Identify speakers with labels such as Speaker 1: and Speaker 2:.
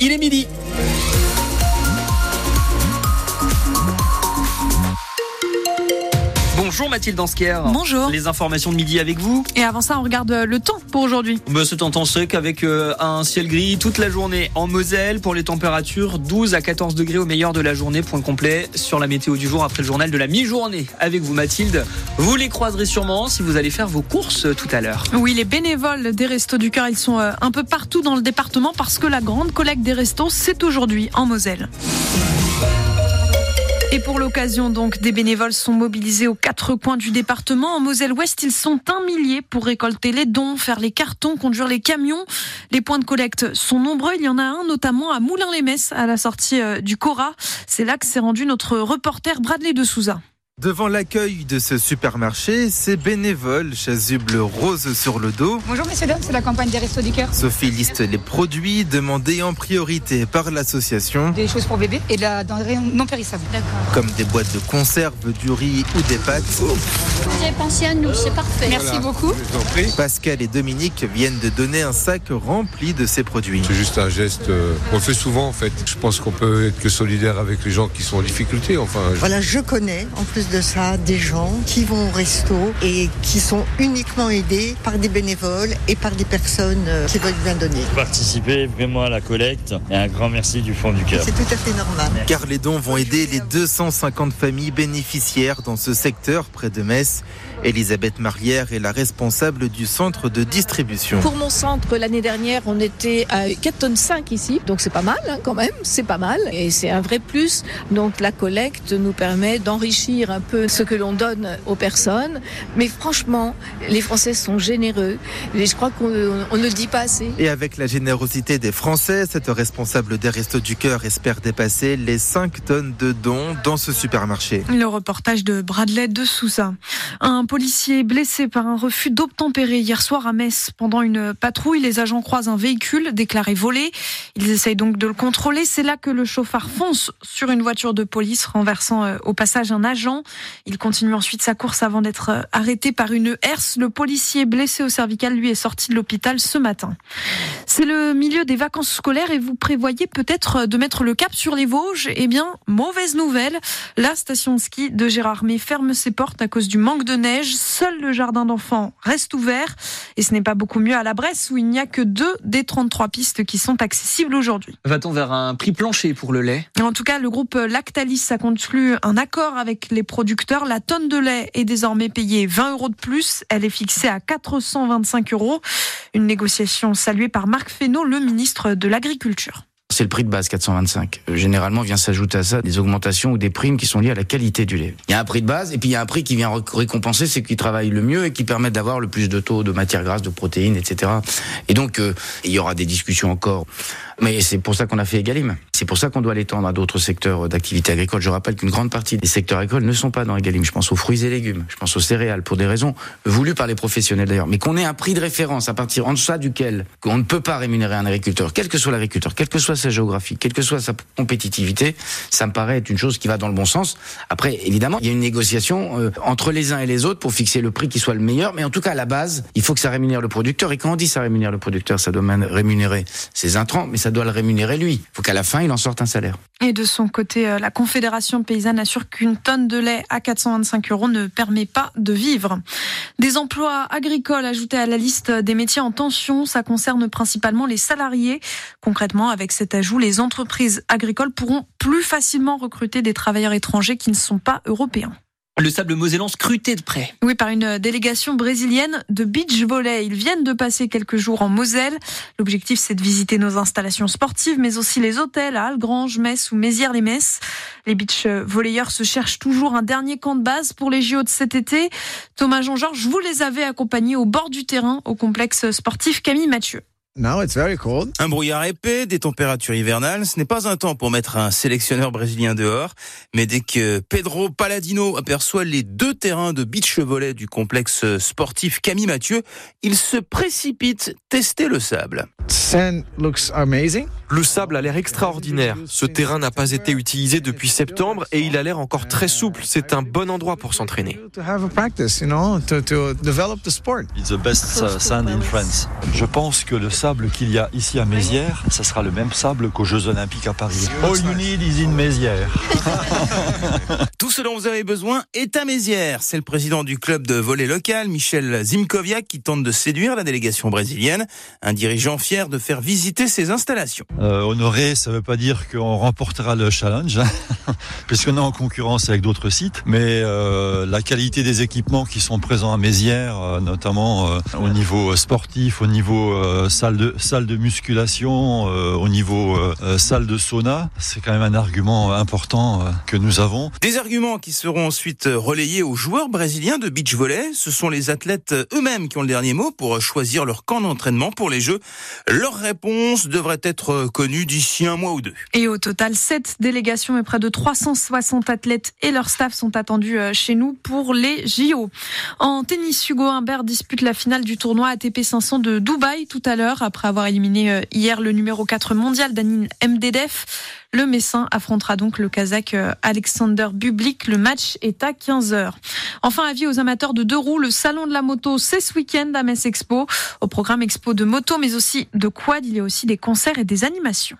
Speaker 1: il est. Bonjour Mathilde Danskier.
Speaker 2: Bonjour.
Speaker 1: Les informations de midi avec vous.
Speaker 2: Et avant ça, on regarde le temps pour aujourd'hui.
Speaker 1: Bah, c'est un temps sec avec euh, un ciel gris toute la journée en Moselle. Pour les températures, 12 à 14 degrés au meilleur de la journée. Point complet sur la météo du jour après le journal de la mi-journée. Avec vous Mathilde. Vous les croiserez sûrement si vous allez faire vos courses euh, tout à l'heure.
Speaker 2: Oui, les bénévoles des Restos du Cœur, ils sont euh, un peu partout dans le département parce que la grande collecte des restos, c'est aujourd'hui en Moselle. Et pour l'occasion, donc, des bénévoles sont mobilisés aux quatre coins du département. En Moselle-Ouest, ils sont un millier pour récolter les dons, faire les cartons, conduire les camions. Les points de collecte sont nombreux. Il y en a un notamment à Moulin-les-Messes, à la sortie euh, du Cora. C'est là que s'est rendu notre reporter Bradley de Souza.
Speaker 3: Devant l'accueil de ce supermarché, ces bénévoles, chasubles roses sur le dos.
Speaker 4: Bonjour messieurs dames, c'est la campagne des Restos du Cœur.
Speaker 3: Sophie liste les produits demandés en priorité par l'association,
Speaker 4: Des choses pour bébé et de la denrée non périssable.
Speaker 3: comme des boîtes de conserve, du riz ou des pâtes.
Speaker 5: Vous avez pensé à nous, c'est parfait.
Speaker 4: Merci beaucoup.
Speaker 3: Pascal et Dominique viennent de donner un sac rempli de ces produits.
Speaker 6: C'est juste un geste, euh, on le fait souvent en fait. Je pense qu'on peut être que solidaire avec les gens qui sont en difficulté. Enfin, je-
Speaker 7: Voilà, je connais en plus de ça des gens qui vont au resto et qui sont uniquement aidés par des bénévoles et par des personnes euh, qui veulent bien donner.
Speaker 8: participer vraiment à la collecte et un grand merci du fond du cœur.
Speaker 7: C'est tout à fait normal.
Speaker 3: Car les dons vont aider les 250 familles bénéficiaires dans ce secteur près de Metz. Elisabeth Marlière est la responsable du centre de distribution.
Speaker 9: Pour mon centre, l'année dernière, on était à 4 tonnes 5 ici, donc c'est pas mal hein, quand même, c'est pas mal et c'est un vrai plus. Donc la collecte nous permet d'enrichir un peu ce que l'on donne aux personnes. Mais franchement, les Français sont généreux et je crois qu'on on ne le dit pas assez.
Speaker 3: Et avec la générosité des Français, cette responsable des Restos du Cœur espère dépasser les 5 tonnes de dons dans ce supermarché.
Speaker 2: Le reportage de Bradley de Sousa. Un policier blessé par un refus d'obtempérer hier soir à Metz. Pendant une patrouille, les agents croisent un véhicule déclaré volé. Ils essayent donc de le contrôler. C'est là que le chauffard fonce sur une voiture de police, renversant euh, au passage un agent. Il continue ensuite sa course avant d'être euh, arrêté par une herse. Le policier blessé au cervical, lui, est sorti de l'hôpital ce matin. C'est le milieu des vacances scolaires et vous prévoyez peut-être de mettre le cap sur les Vosges. Eh bien, mauvaise nouvelle. La station de ski de Gérardmer ferme ses portes à cause du manque de neige. Seul le jardin d'enfants reste ouvert. Et ce n'est pas beaucoup mieux à la Bresse où il n'y a que deux des 33 pistes qui sont accessibles aujourd'hui.
Speaker 1: Va-t-on vers un prix plancher pour le lait?
Speaker 2: En tout cas, le groupe Lactalis a conclu un accord avec les La tonne de lait est désormais payée 20 euros de plus. Elle est fixée à 425 euros. Une négociation saluée par Marc Fesneau, le ministre de l'Agriculture.
Speaker 10: C'est le prix de base 425. Euh, Généralement, vient s'ajouter à ça des augmentations ou des primes qui sont liées à la qualité du lait. Il y a un prix de base et puis il y a un prix qui vient ré- récompenser ceux qui travaillent le mieux et qui permettent d'avoir le plus de taux de matières grasses, de protéines, etc. Et donc, euh, il y aura des discussions encore. Mais c'est pour ça qu'on a fait Egalim. C'est pour ça qu'on doit l'étendre à d'autres secteurs d'activité agricole. Je rappelle qu'une grande partie des secteurs agricoles ne sont pas dans Egalim. Je pense aux fruits et légumes, je pense aux céréales, pour des raisons voulues par les professionnels d'ailleurs. Mais qu'on ait un prix de référence à partir en deçà duquel on ne peut pas rémunérer un agriculteur, quel que soit l'agriculteur, quelle que soit sa géographie, quelle que soit sa compétitivité, ça me paraît être une chose qui va dans le bon sens. Après, évidemment, il y a une négociation euh, entre les uns et les autres pour fixer le prix qui soit le meilleur. Mais en tout cas, à la base, il faut que ça rémunère le producteur. Et quand on dit ça rémunère le producteur, ça doit rémunérer ses intrants, mais ça doit le rémunérer lui. Il faut qu'à la fin, il en sorte un salaire.
Speaker 2: Et de son côté, euh, la Confédération paysanne assure qu'une tonne de lait à 425 euros ne permet pas de vivre. Des emplois agricoles ajoutés à la liste des métiers en tension, ça concerne principalement les salariés. Concrètement, avec cet ajout, les entreprises agricoles pourront plus facilement recruter des travailleurs étrangers qui ne sont pas européens.
Speaker 1: Le sable mosellan scruté de près.
Speaker 2: Oui, par une délégation brésilienne de beach volley. Ils viennent de passer quelques jours en Moselle. L'objectif, c'est de visiter nos installations sportives, mais aussi les hôtels à Algrange, Metz ou Mézières-les-Messes. Les beach volleyeurs se cherchent toujours un dernier camp de base pour les JO de cet été. Thomas Jean-Georges, vous les avez accompagnés au bord du terrain au complexe sportif Camille Mathieu.
Speaker 11: Un brouillard épais, des températures hivernales, ce n'est pas un temps pour mettre un sélectionneur brésilien dehors, mais dès que Pedro Paladino aperçoit les deux terrains de beach volley du complexe sportif Camille Mathieu, il se précipite tester le sable.
Speaker 12: Le sable a l'air extraordinaire. Ce terrain n'a pas été utilisé depuis septembre et il a l'air encore très souple. C'est un bon endroit pour s'entraîner.
Speaker 13: Je pense que le sable qu'il y a ici à Mézières, ça sera le même sable qu'aux Jeux Olympiques à Paris. All you need is in Mézières.
Speaker 11: Tout ce dont vous avez besoin est à Mézières. C'est le président du club de volley local, Michel Zimkoviak, qui tente de séduire la délégation brésilienne. Un dirigeant fier de faire visiter ses installations.
Speaker 13: Euh, honoré, ça ne veut pas dire qu'on remportera le challenge, hein, puisqu'on est en concurrence avec d'autres sites. Mais euh, la qualité des équipements qui sont présents à Mézières, euh, notamment euh, au niveau sportif, au niveau euh, salle de salle de musculation, euh, au niveau euh, salle de sauna, c'est quand même un argument important euh, que nous avons.
Speaker 11: Des arguments qui seront ensuite relayés aux joueurs brésiliens de beach volley. Ce sont les athlètes eux-mêmes qui ont le dernier mot pour choisir leur camp d'entraînement pour les Jeux. Leur réponse devrait être connue d'ici un mois ou deux.
Speaker 2: Et au total, sept délégations et près de 360 athlètes et leur staff sont attendus euh, chez nous pour les JO. En tennis, Hugo Humbert dispute la finale du tournoi ATP 500 de Dubaï tout à l'heure après avoir éliminé euh, hier le numéro 4 mondial Danil Mdedev. Le Messin affrontera donc le Kazakh euh, Alexander Bublik. Le match est à 15h. Enfin, avis aux amateurs de deux roues, le salon de la moto, c'est ce week-end à Metz Expo. Au programme expo de moto, mais aussi de quad, il y a aussi des concerts et des animations.